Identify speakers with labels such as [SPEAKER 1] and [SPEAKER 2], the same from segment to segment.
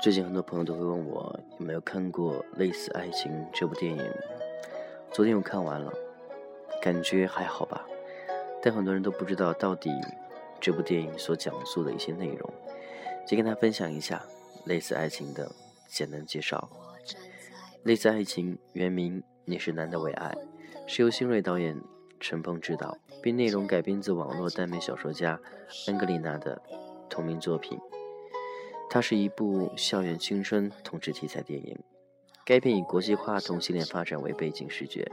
[SPEAKER 1] 最近很多朋友都会问我有没有看过《类似爱情》这部电影？昨天我看完了，感觉还好吧。但很多人都不知道到底这部电影所讲述的一些内容，先跟大家分享一下《类似爱情》的简单介绍。《类似爱情》原名《你是男的为爱》，是由新锐导演陈鹏执导，并内容改编自网络耽美小说家安格丽娜的同名作品。它是一部校园青春同志题材电影。该片以国际化同性恋发展为背景视觉，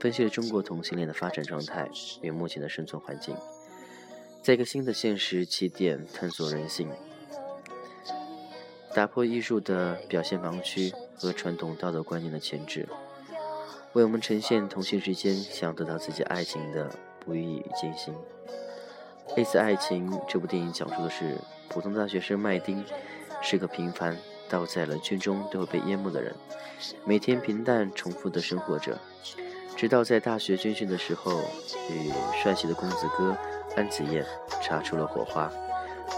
[SPEAKER 1] 分析了中国同性恋的发展状态与目前的生存环境，在一个新的现实起点探索人性，打破艺术的表现盲区和传统道德观念的牵制，为我们呈现同性之间想得到自己爱情的不易与艰辛。类似爱情这部电影讲述的是。普通大学生麦丁是个平凡到在了军中都会被淹没的人，每天平淡重复的生活着，直到在大学军训的时候，与帅气的公子哥安子燕擦出了火花，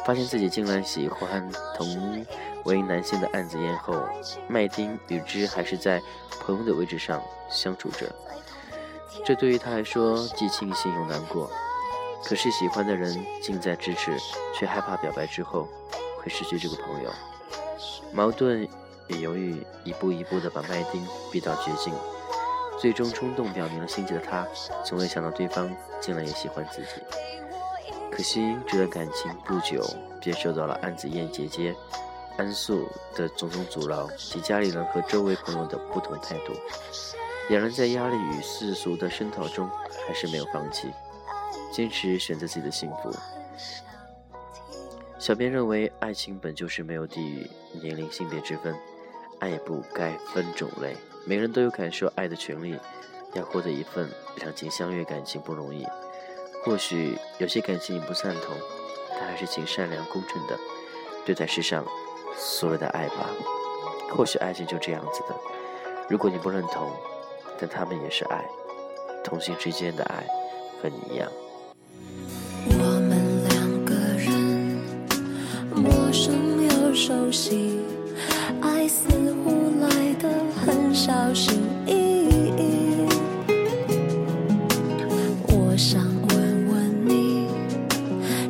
[SPEAKER 1] 发现自己竟然喜欢同为男性的安子燕后，麦丁与之还是在朋友的位置上相处着，这对于他来说既庆幸又难过。可是喜欢的人近在咫尺，却害怕表白之后会失去这个朋友，矛盾与犹豫一步一步地把麦丁逼到绝境，最终冲动表明了心迹的他，从未想到对方竟然也喜欢自己。可惜这段感情不久便受到了安子燕姐姐安素的种种阻挠及家里人和周围朋友的不同态度，两人在压力与世俗的声讨中，还是没有放弃。坚持选择自己的幸福。小编认为，爱情本就是没有地域、年龄、性别之分，爱也不该分种类，每个人都有感受爱的权利。要获得一份两情相悦感情不容易，或许有些感情你不赞同，但还是请善良公正的对待世上所有的爱吧。或许爱情就这样子的，如果你不认同，但他们也是爱，同性之间的爱和你一样。
[SPEAKER 2] 我们两个人陌生又熟悉爱似乎来的很小心翼翼我想问问你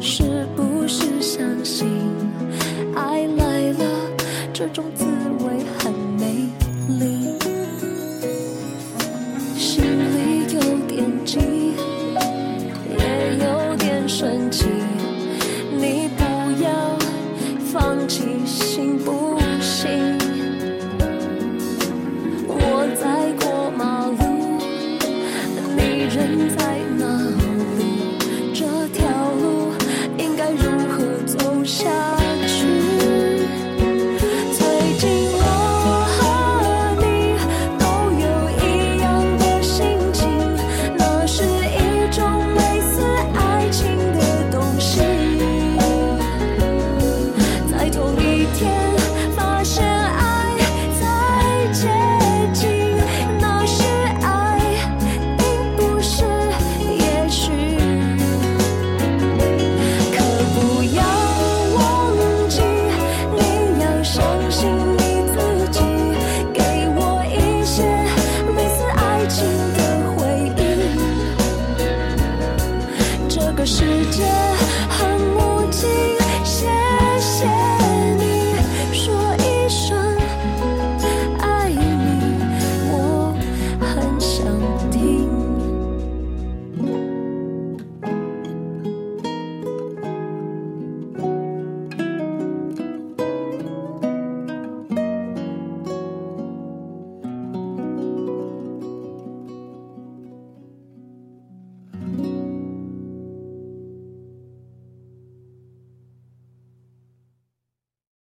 [SPEAKER 2] 是不是相信爱来了这种滋味很世界很无情